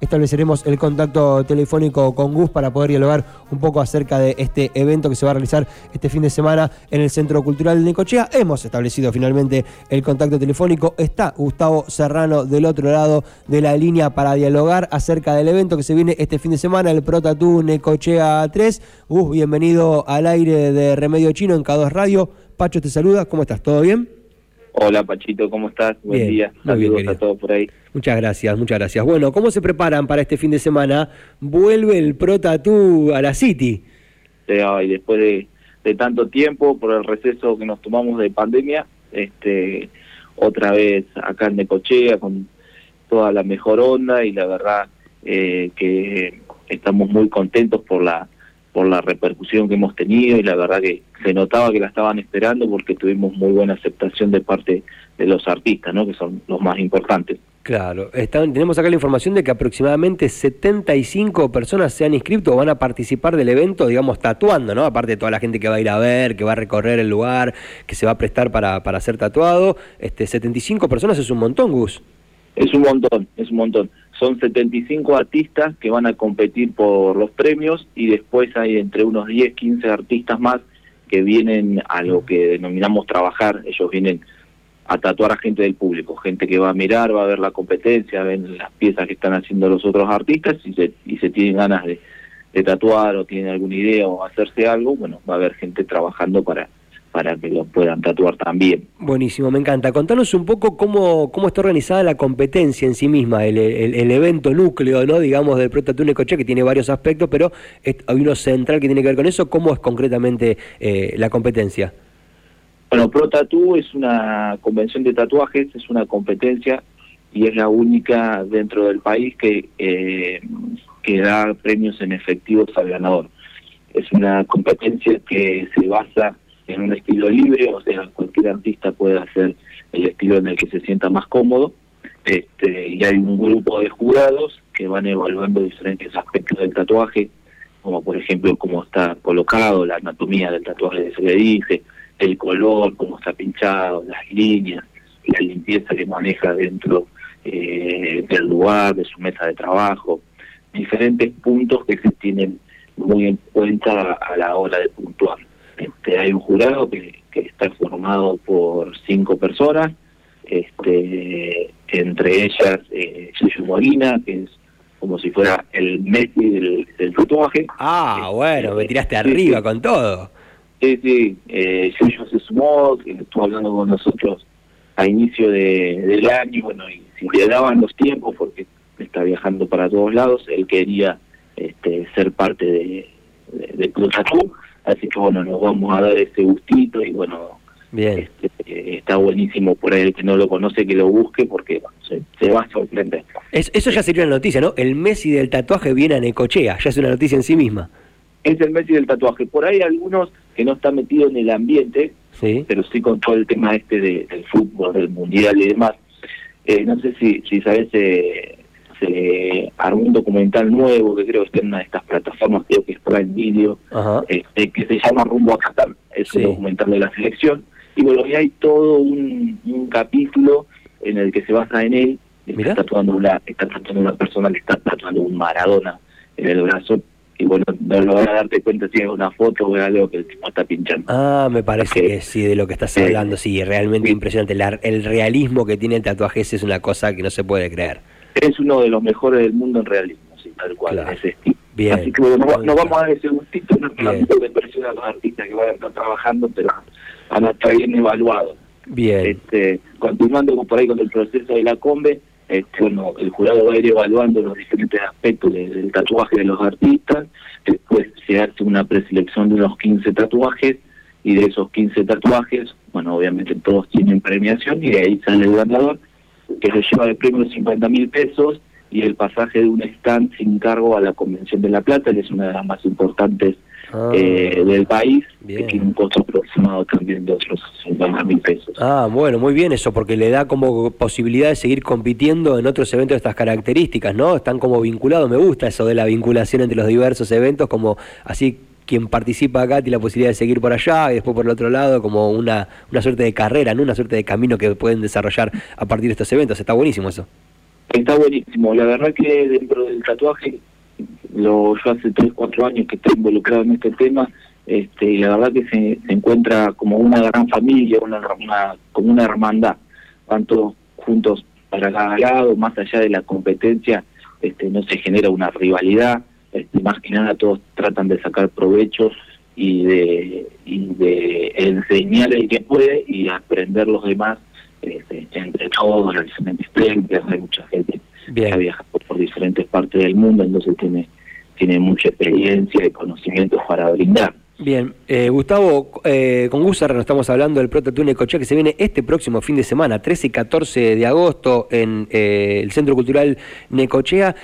estableceremos el contacto telefónico con Gus para poder dialogar un poco acerca de este evento que se va a realizar este fin de semana en el Centro Cultural de Necochea. Hemos establecido finalmente el contacto telefónico. Está Gustavo Serrano del otro lado de la línea para dialogar acerca del evento que se viene este fin de semana, el Pro Tattoo Necochea 3. Gus, bienvenido al aire de Remedio Chino en K2 Radio. Pacho te saluda, ¿cómo estás? ¿Todo bien? Hola Pachito, ¿cómo estás? Buen día. Saludos a todos por ahí. Muchas gracias, muchas gracias. Bueno, ¿cómo se preparan para este fin de semana? Vuelve el Pro Tattoo a la City. Sí, y después de, tanto tiempo, por el receso que nos tomamos de pandemia, este otra vez acá en Necochea con toda la mejor onda y la verdad eh, que estamos muy contentos por la por la repercusión que hemos tenido y la verdad que se notaba que la estaban esperando porque tuvimos muy buena aceptación de parte de los artistas, ¿no? que son los más importantes. Claro, tenemos acá la información de que aproximadamente 75 personas se han inscrito o van a participar del evento, digamos, tatuando, ¿no? Aparte de toda la gente que va a ir a ver, que va a recorrer el lugar, que se va a prestar para, para ser tatuado. Este, 75 personas es un montón, Gus. Es un montón, es un montón. Son 75 artistas que van a competir por los premios y después hay entre unos 10, 15 artistas más que vienen a lo que denominamos trabajar. Ellos vienen a tatuar a gente del público, gente que va a mirar, va a ver la competencia, ven las piezas que están haciendo los otros artistas y se, y se tienen ganas de, de tatuar o tienen alguna idea o hacerse algo, bueno, va a haber gente trabajando para para que lo puedan tatuar también. Buenísimo, me encanta. Contanos un poco cómo, cómo está organizada la competencia en sí misma, el, el, evento núcleo, ¿no? digamos, del Pro Tattoo Necochea, que tiene varios aspectos, pero hay uno central que tiene que ver con eso. ¿Cómo es concretamente eh, la competencia? Bueno, Pro Tattoo es una convención de tatuajes, es una competencia y es la única dentro del país que, eh, que da premios en efectivos al ganador. Es una competencia que se basa en un estilo libre, o sea, cualquier artista puede hacer el estilo en el que se sienta más cómodo. Este, y hay un grupo de jurados que van evaluando diferentes aspectos del tatuaje, como por ejemplo cómo está colocado, la anatomía del tatuaje que se le dice, el color, cómo está pinchado, las líneas, la limpieza que maneja dentro eh, del lugar, de su mesa de trabajo, diferentes puntos que se tienen muy en cuenta a la hora de puntuar. Este, hay un jurado que, está formado por cinco personas, este, entre ellas eh, Molina, que es como si fuera el Messi del, tatuaje. Ah, bueno, me tiraste arriba con todo. Sí, sí, eh, se sumó, estuvo hablando con nosotros a inicio de, del año, bueno, y si le daban los tiempos, porque está viajando para todos lados, él quería este, ser parte de, de, de Club Así que bueno, nos vamos a dar ese gustito y bueno, Bien. Este, está buenísimo por ahí el que no lo conoce que lo busque porque se, va a sorprender. eso ya sería una noticia, ¿no? El Messi del tatuaje viene a Necochea, ya es una noticia en sí misma. Es el Messi del tatuaje. Por ahí algunos que no están metidos en el ambiente, ¿Sí? pero sí con todo el tema este del fútbol, del mundial y demás. Eh, no sé si, si sabes, eh, se armó un documental nuevo que creo que está en una de estas plataformas, creo que es Prime Video, este, que se llama Rumbo a Qatar, es un documental de la selección. Y bueno, y hay todo un, capítulo en el que se basa en él, está tatuando, una, está tatuando una persona que está tatuando un Maradona en el brazo. Y bueno, no lo van a darte cuenta si es una foto o algo que el tipo está pinchando. Ah, me parece que sí, de lo que estás hablando, sí, realmente impresionante. el realismo que tiene el tatuaje ese es una cosa que no se puede creer es uno de los mejores del mundo en realismo, sí, tal cual, ese estilo. Bien, Así que bueno, no, vamos a dar ese gustito, no de presión a los artistas que van a estar trabajando, pero van a estar bien evaluados. Bien. Este, continuando por ahí con el proceso de la combe, este, bueno, el jurado va a ir evaluando los diferentes aspectos del tatuaje de los artistas, después se hace una preselección de unos 15 tatuajes, y de esos 15 tatuajes, bueno, obviamente todos tienen premiación, y de ahí sale el ganador, que se lleva de premio 50 mil pesos y el pasaje de un stand sin cargo a la Convención de La Plata, que es una de las más importantes ah. eh, del país, que tiene un costo aproximado también de otros 50 mil pesos. Ah, bueno, muy bien eso, porque le da como posibilidad de seguir compitiendo en otros eventos de estas características, ¿no? Están como vinculados, me gusta eso de la vinculación entre los diversos eventos, como así quien participa acá tiene la posibilidad de seguir por allá y después por el otro lado como una, una suerte de carrera, ¿no? una suerte de camino que pueden desarrollar a partir de estos eventos. Está buenísimo eso. Está buenísimo. La verdad que dentro del tatuaje, lo, yo hace 3, 4 años que estoy involucrado en este tema, este, la verdad que se, encuentra como una gran familia, una, como una hermandad. Van todos juntos para cada lado, más allá de la competencia, este, no se genera una rivalidad, este, más que nada todos tratan de sacar provechos y de, y de enseñar el que puede y aprender los demás este, entre todos, las diferentes técnicas, hay mucha gente que ha viajado por diferentes partes del mundo, entonces tiene, tiene mucha experiencia y conocimientos para brindar. Bien, eh, Gustavo, eh, con Gusar nos estamos hablando del Prota Necochea que se viene este próximo fin de semana, 13 y 14 de agosto, en eh, el Centro Cultural Necochea.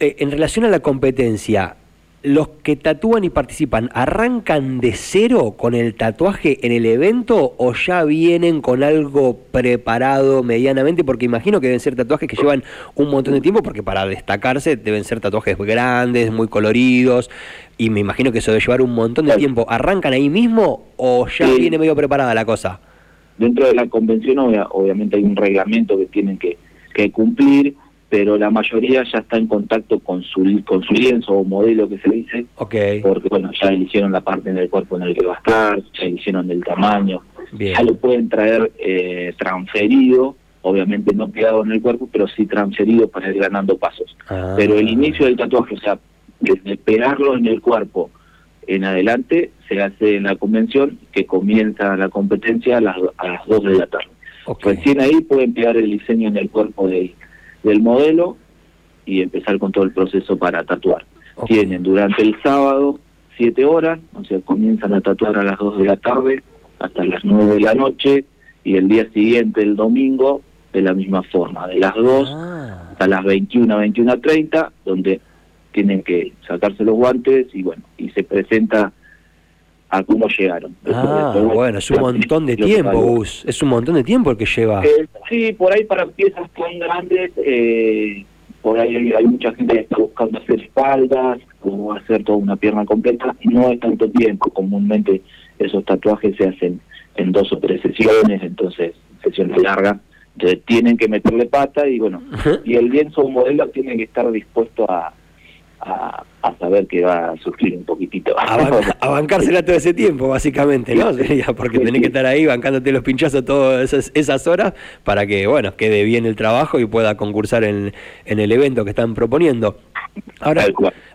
Eh, en relación a la competencia, ¿los que tatúan y participan arrancan de cero con el tatuaje en el evento o ya vienen con algo preparado medianamente? Porque imagino que deben ser tatuajes que llevan un montón de tiempo, porque para destacarse deben ser tatuajes grandes, muy coloridos, y me imagino que eso debe llevar un montón de tiempo. ¿Arrancan ahí mismo o ya viene medio preparada la cosa? Dentro de la convención obviamente hay un reglamento que tienen que, que cumplir pero la mayoría ya está en contacto con su con su lienzo o modelo que se dice, okay. porque bueno, ya eligieron la parte del cuerpo en el que va a estar, ya eligieron el tamaño, ya lo pueden traer eh, transferido, obviamente no pegado en el cuerpo, pero sí transferido para ir ganando pasos. Ah. Pero el inicio del tatuaje, o sea, desde pegarlo en el cuerpo en adelante, se hace en la convención que comienza la competencia a las, a las 2 de la tarde. Recién ahí pueden pegar el diseño en el cuerpo de del modelo y empezar con todo el proceso para tatuar. Tienen durante el sábado siete horas, o sea, comienzan a tatuar a las 2 de la tarde hasta las 9 de la noche y el día siguiente, el domingo, de la misma forma, de las 2 ah. hasta las 21, 21 30, donde tienen que sacarse los guantes y bueno, y se presenta a cómo llegaron. Ah, bueno, es un montón de tiempo, Gus. Es un montón de tiempo el que lleva. Eh, sí, por ahí para piezas tan grandes, eh, por ahí hay, mucha gente que está buscando hacer espaldas o hacer toda una pierna completa. No es tanto tiempo. Comúnmente esos tatuajes se hacen en dos o tres sesiones, entonces sesiones largas. Entonces tienen que meterle pata y bueno, y el lienzo modelo tiene que estar dispuesto a, a, saber que va a sufrir un poquitito. A, bancársela todo ese tiempo, básicamente, ¿no? Porque tenés que estar ahí bancándote los pinchazos todas esas, horas para que, bueno, quede bien el trabajo y pueda concursar en, en el evento que están proponiendo. Ahora,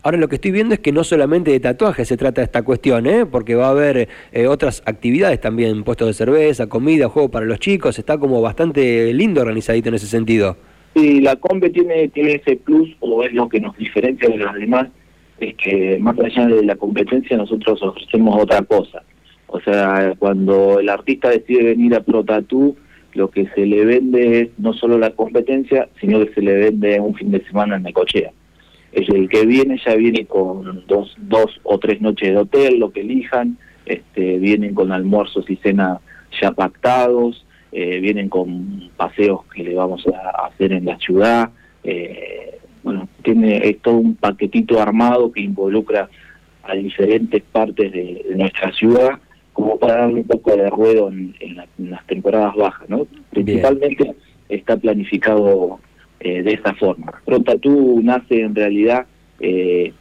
ahora lo que estoy viendo es que no solamente de tatuajes se trata esta cuestión, ¿eh? porque va a haber eh, otras actividades también, puestos de cerveza, comida, juego para los chicos, está como bastante lindo organizadito en ese sentido. Sí, la Combe tiene, tiene ese plus, o es lo que nos diferencia de las demás, es que más allá de la competencia nosotros ofrecemos otra cosa. O sea, cuando el artista decide venir a Pro lo que se le vende es no solo la competencia, sino que se le vende un fin de semana en Necochea. Es el que viene ya viene con dos, dos o tres noches de hotel, lo que elijan, este, vienen con almuerzos y cena ya pactados, eh, vienen con paseos que le vamos a hacer en la ciudad. Eh, bueno, tiene es todo un paquetito armado que involucra a diferentes partes de, nuestra ciudad como para darle un poco de ruedo en, las temporadas bajas, ¿no? Principalmente está planificado eh, de esta forma. Pronta tú nace en realidad eh,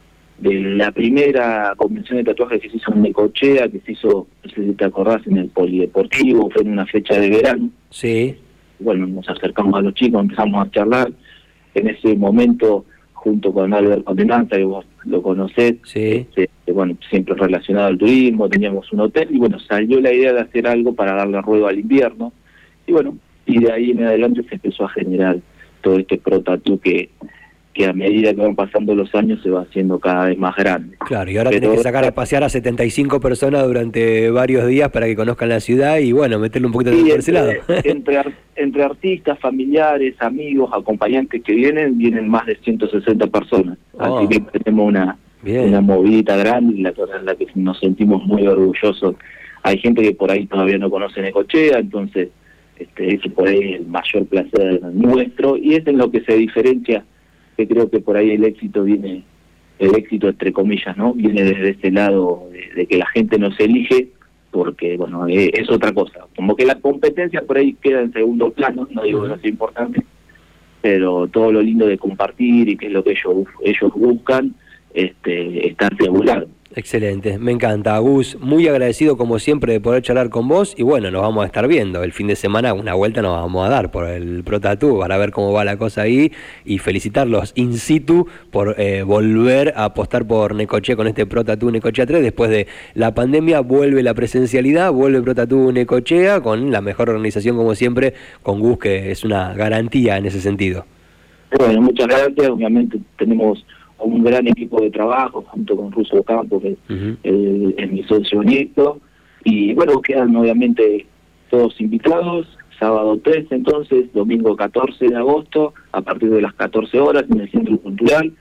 de la primera convención de tatuajes que se hizo en Necochea, que se hizo, no sé si te acordás, en el Polideportivo, fue en una fecha de verano. Sí. Bueno, nos acercamos a los chicos, empezamos a charlar. En ese momento, junto con Albert Condenanza, que vos lo conocés, sí. Este, bueno, siempre relacionado al turismo, teníamos un hotel, y bueno, salió la idea de hacer algo para darle ruedo al invierno. Y bueno, y de ahí en adelante se empezó a generar todo este pro que que a medida que van pasando los años se va haciendo cada vez más grande. Claro, y ahora tenés que sacar a pasear a 75 personas durante varios días para que conozcan la ciudad y bueno, meterle un poquito de por ese lado. Entre, entre artistas, familiares, amigos, acompañantes que vienen, vienen más de 160 personas. Así oh. que tenemos una, una movidita grande y la, en la que nos sentimos muy orgullosos. Hay gente que por ahí todavía no conoce Necochea, entonces este, ese por ahí es el mayor placer nuestro y es en lo que se diferencia que creo que por ahí el éxito viene, el éxito entre comillas, ¿no? Viene desde ese lado de, que la gente nos elige porque, bueno, eh, es, otra cosa. Como que la competencia por ahí queda en segundo plano, no digo que no sea importante, pero todo lo lindo de compartir y que es lo que ellos, ellos buscan, este, está asegurado. Excelente, me encanta. Gus, muy agradecido como siempre de poder charlar con vos y bueno, nos vamos a estar viendo. El fin de semana una vuelta nos vamos a dar por el Protatú para ver cómo va la cosa ahí y felicitarlos in situ por eh, volver a apostar por Necochea con este Protatú Necochea 3. Después de la pandemia vuelve la presencialidad, vuelve Protatú Necochea con la mejor organización como siempre, con Gus que es una garantía en ese sentido. Bueno, muchas gracias. Obviamente tenemos un gran equipo de trabajo junto con Russo Campos, que es mi socio honesto. Y bueno, quedan obviamente todos invitados. Sábado 3 entonces, domingo 14 de agosto, a partir de las 14 horas en el Centro Cultural.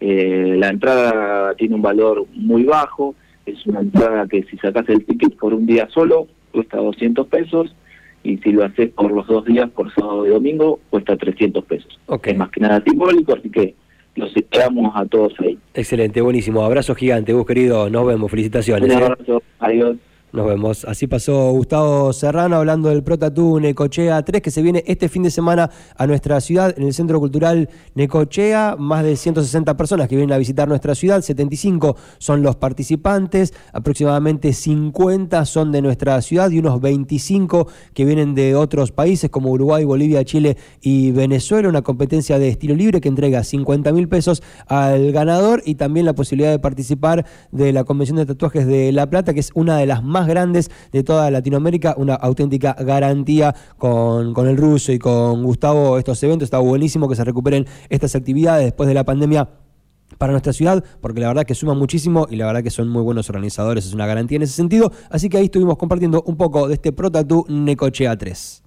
Eh, la entrada tiene un valor muy bajo, es una entrada que si sacas el ticket por un día solo, cuesta 200 pesos, y si lo haces por los dos días, por sábado y domingo, cuesta 300 pesos. Es más que nada simbólico, así que los esperamos a todos ahí. Excelente, buenísimo. Abrazo gigante, vos querido. Nos vemos. Felicitaciones. Un ¿eh? abrazo. Adiós. Nos vemos. Así pasó Gustavo Serrano hablando del Protatú Necochea 3 que se viene este fin de semana a nuestra ciudad en el Centro Cultural Necochea. Más de 160 personas que vienen a visitar nuestra ciudad, 75 son los participantes, aproximadamente 50 son de nuestra ciudad y unos 25 que vienen de otros países como Uruguay, Bolivia, Chile y Venezuela. Una competencia de estilo libre que entrega 50 mil pesos al ganador y también la posibilidad de participar de la Convención de Tatuajes de La Plata, que es una de las más grandes de toda Latinoamérica, una auténtica garantía con, con el ruso y con Gustavo estos eventos. Está buenísimo que se recuperen estas actividades después de la pandemia para nuestra ciudad, porque la verdad que suman muchísimo y la verdad que son muy buenos organizadores, es una garantía en ese sentido. Así que ahí estuvimos compartiendo un poco de este Pro Necochea 3.